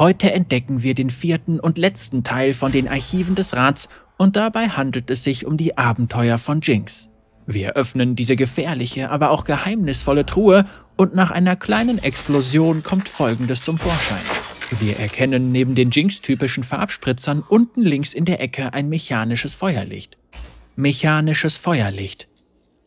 Heute entdecken wir den vierten und letzten Teil von den Archiven des Rats und dabei handelt es sich um die Abenteuer von Jinx. Wir öffnen diese gefährliche, aber auch geheimnisvolle Truhe und nach einer kleinen Explosion kommt Folgendes zum Vorschein. Wir erkennen neben den Jinx-typischen Farbspritzern unten links in der Ecke ein mechanisches Feuerlicht. Mechanisches Feuerlicht.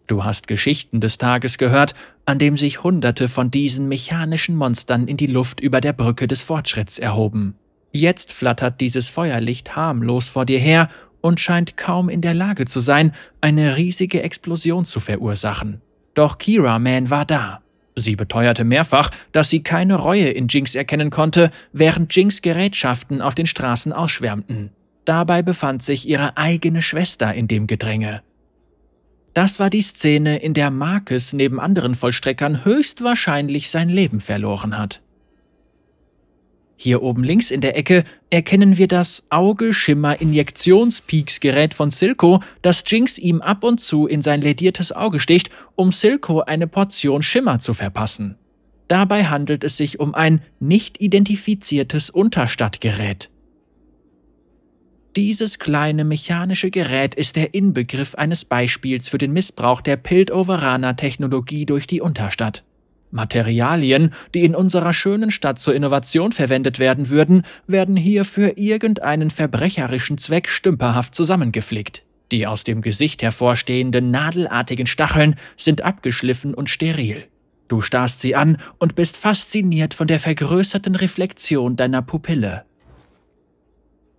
Du hast Geschichten des Tages gehört, an dem sich Hunderte von diesen mechanischen Monstern in die Luft über der Brücke des Fortschritts erhoben. Jetzt flattert dieses Feuerlicht harmlos vor dir her und scheint kaum in der Lage zu sein, eine riesige Explosion zu verursachen. Doch Kira Man war da. Sie beteuerte mehrfach, dass sie keine Reue in Jinx erkennen konnte, während Jinx Gerätschaften auf den Straßen ausschwärmten. Dabei befand sich ihre eigene Schwester in dem Gedränge. Das war die Szene, in der Marcus neben anderen Vollstreckern höchstwahrscheinlich sein Leben verloren hat. Hier oben links in der Ecke erkennen wir das Auge-Schimmer-Injektions-Peaks-Gerät von Silco, das Jinx ihm ab und zu in sein lediertes Auge sticht, um Silco eine Portion Schimmer zu verpassen. Dabei handelt es sich um ein nicht identifiziertes Unterstadtgerät. Dieses kleine mechanische Gerät ist der Inbegriff eines Beispiels für den Missbrauch der Piltoveraner-Technologie durch die Unterstadt. Materialien, die in unserer schönen Stadt zur Innovation verwendet werden würden, werden hier für irgendeinen verbrecherischen Zweck stümperhaft zusammengeflickt. Die aus dem Gesicht hervorstehenden nadelartigen Stacheln sind abgeschliffen und steril. Du starrst sie an und bist fasziniert von der vergrößerten Reflexion deiner Pupille.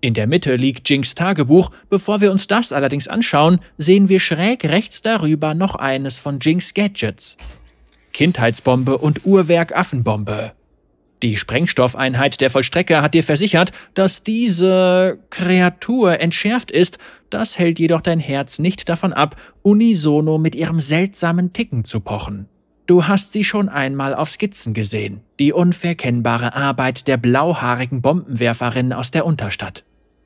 In der Mitte liegt Jinx Tagebuch. Bevor wir uns das allerdings anschauen, sehen wir schräg rechts darüber noch eines von Jinx Gadgets. Kindheitsbombe und Uhrwerk Affenbombe. Die Sprengstoffeinheit der Vollstrecker hat dir versichert, dass diese Kreatur entschärft ist, das hält jedoch dein Herz nicht davon ab, unisono mit ihrem seltsamen Ticken zu pochen. Du hast sie schon einmal auf Skizzen gesehen, die unverkennbare Arbeit der blauhaarigen Bombenwerferin aus der Unterstadt.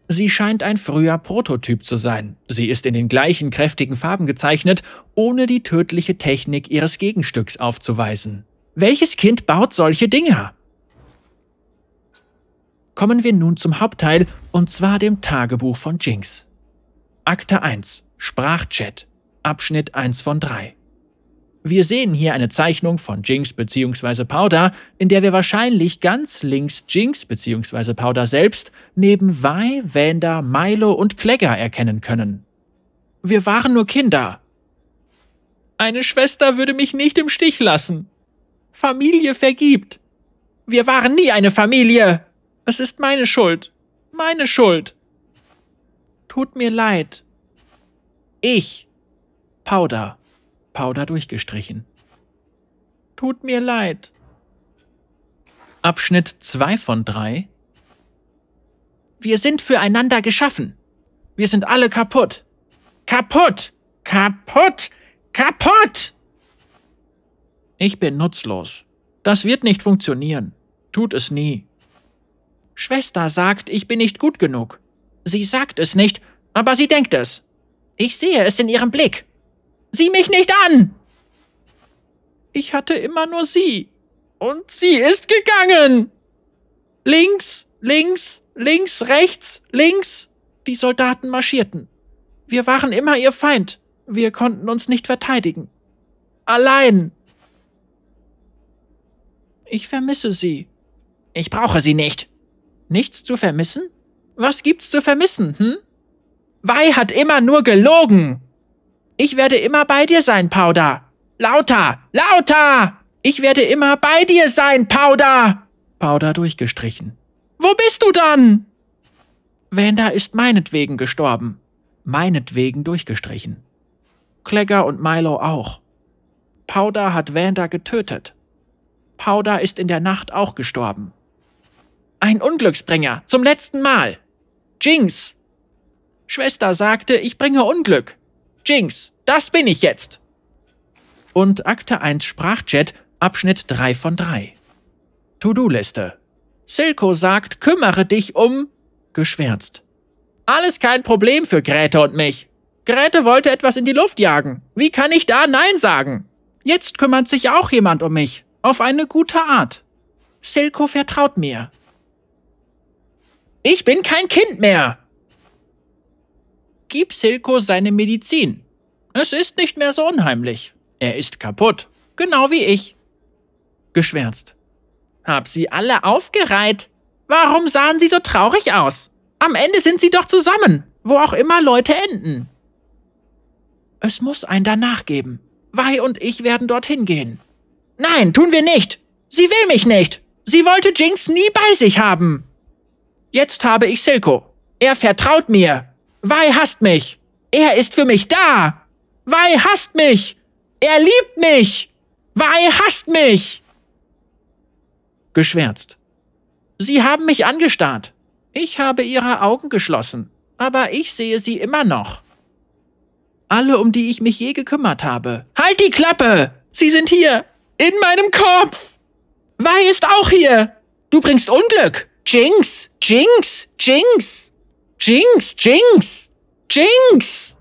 Sie scheint ein früher Prototyp zu sein. Sie ist in den gleichen kräftigen Farben gezeichnet, ohne die tödliche Technik ihres Gegenstücks aufzuweisen. Welches Kind baut solche Dinger? Kommen wir nun zum Hauptteil, und zwar dem Tagebuch von Jinx. Akte 1 Sprachchat Abschnitt 1 von 3 wir sehen hier eine Zeichnung von Jinx bzw. Powder, in der wir wahrscheinlich ganz links Jinx bzw. Powder selbst neben Vi, Vander, Milo und Klegger erkennen können. Wir waren nur Kinder. Eine Schwester würde mich nicht im Stich lassen. Familie vergibt. Wir waren nie eine Familie. Es ist meine Schuld. Meine Schuld. Tut mir leid. Ich. Powder. Powder durchgestrichen. Tut mir leid. Abschnitt 2 von 3 Wir sind füreinander geschaffen. Wir sind alle kaputt. Kaputt! Kaputt! Kaputt! Ich bin nutzlos. Das wird nicht funktionieren. Tut es nie. Schwester sagt, ich bin nicht gut genug. Sie sagt es nicht, aber sie denkt es. Ich sehe es in ihrem Blick. Sieh mich nicht an! Ich hatte immer nur sie. Und sie ist gegangen. Links, links, links, rechts, links. Die Soldaten marschierten. Wir waren immer ihr Feind. Wir konnten uns nicht verteidigen. Allein. Ich vermisse sie. Ich brauche sie nicht. Nichts zu vermissen? Was gibt's zu vermissen, hm? Wei hat immer nur gelogen. Ich werde immer bei dir sein, Powder. Lauter, lauter! Ich werde immer bei dir sein, Powder! Powder durchgestrichen. Wo bist du dann? Wanda ist meinetwegen gestorben. Meinetwegen durchgestrichen. Klegger und Milo auch. Powder hat Wanda getötet. Powder ist in der Nacht auch gestorben. Ein Unglücksbringer, zum letzten Mal. Jinx. Schwester sagte, ich bringe Unglück. Jinx, das bin ich jetzt. Und Akte 1 Sprachchat, Abschnitt 3 von 3. To-Do-Liste. Silko sagt, kümmere dich um geschwärzt. Alles kein Problem für Grete und mich. Grete wollte etwas in die Luft jagen. Wie kann ich da Nein sagen? Jetzt kümmert sich auch jemand um mich. Auf eine gute Art. Silko vertraut mir. Ich bin kein Kind mehr! Gib Silko seine Medizin. Es ist nicht mehr so unheimlich. Er ist kaputt. Genau wie ich. Geschwärzt. Hab sie alle aufgereiht. Warum sahen sie so traurig aus? Am Ende sind sie doch zusammen, wo auch immer Leute enden. Es muss ein danach geben. Wei und ich werden dorthin gehen. Nein, tun wir nicht. Sie will mich nicht. Sie wollte Jinx nie bei sich haben. Jetzt habe ich Silko. Er vertraut mir. Wei hasst mich. Er ist für mich da. Wei hasst mich. Er liebt mich. Wei hasst mich. Geschwärzt. Sie haben mich angestarrt. Ich habe ihre Augen geschlossen, aber ich sehe sie immer noch. Alle, um die ich mich je gekümmert habe. Halt die Klappe! Sie sind hier! In meinem Kopf! Wei ist auch hier! Du bringst Unglück! Jinx! Jinx! Jinx! Jinx! Jinx! Jinx!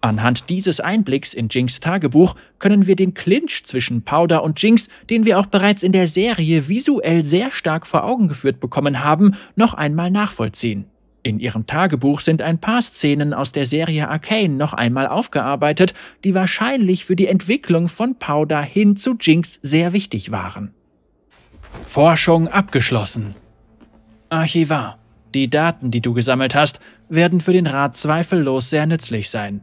Anhand dieses Einblicks in Jinx Tagebuch können wir den Clinch zwischen Powder und Jinx, den wir auch bereits in der Serie visuell sehr stark vor Augen geführt bekommen haben, noch einmal nachvollziehen. In ihrem Tagebuch sind ein paar Szenen aus der Serie Arcane noch einmal aufgearbeitet, die wahrscheinlich für die Entwicklung von Powder hin zu Jinx sehr wichtig waren. Forschung abgeschlossen. Archivar. Die Daten, die du gesammelt hast, werden für den Rat zweifellos sehr nützlich sein.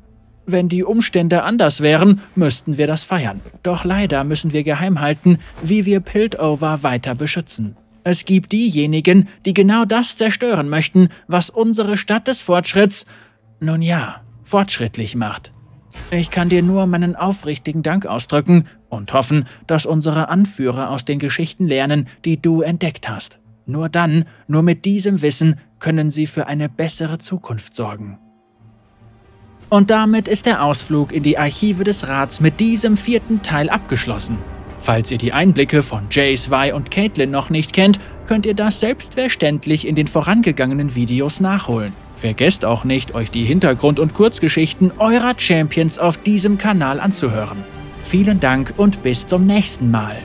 Wenn die Umstände anders wären, müssten wir das feiern. Doch leider müssen wir geheim halten, wie wir Piltover weiter beschützen. Es gibt diejenigen, die genau das zerstören möchten, was unsere Stadt des Fortschritts, nun ja, fortschrittlich macht. Ich kann dir nur meinen aufrichtigen Dank ausdrücken und hoffen, dass unsere Anführer aus den Geschichten lernen, die du entdeckt hast. Nur dann, nur mit diesem Wissen, können sie für eine bessere Zukunft sorgen. Und damit ist der Ausflug in die Archive des Rats mit diesem vierten Teil abgeschlossen. Falls ihr die Einblicke von Jace, Vi und Caitlin noch nicht kennt, könnt ihr das selbstverständlich in den vorangegangenen Videos nachholen. Vergesst auch nicht, euch die Hintergrund- und Kurzgeschichten eurer Champions auf diesem Kanal anzuhören. Vielen Dank und bis zum nächsten Mal.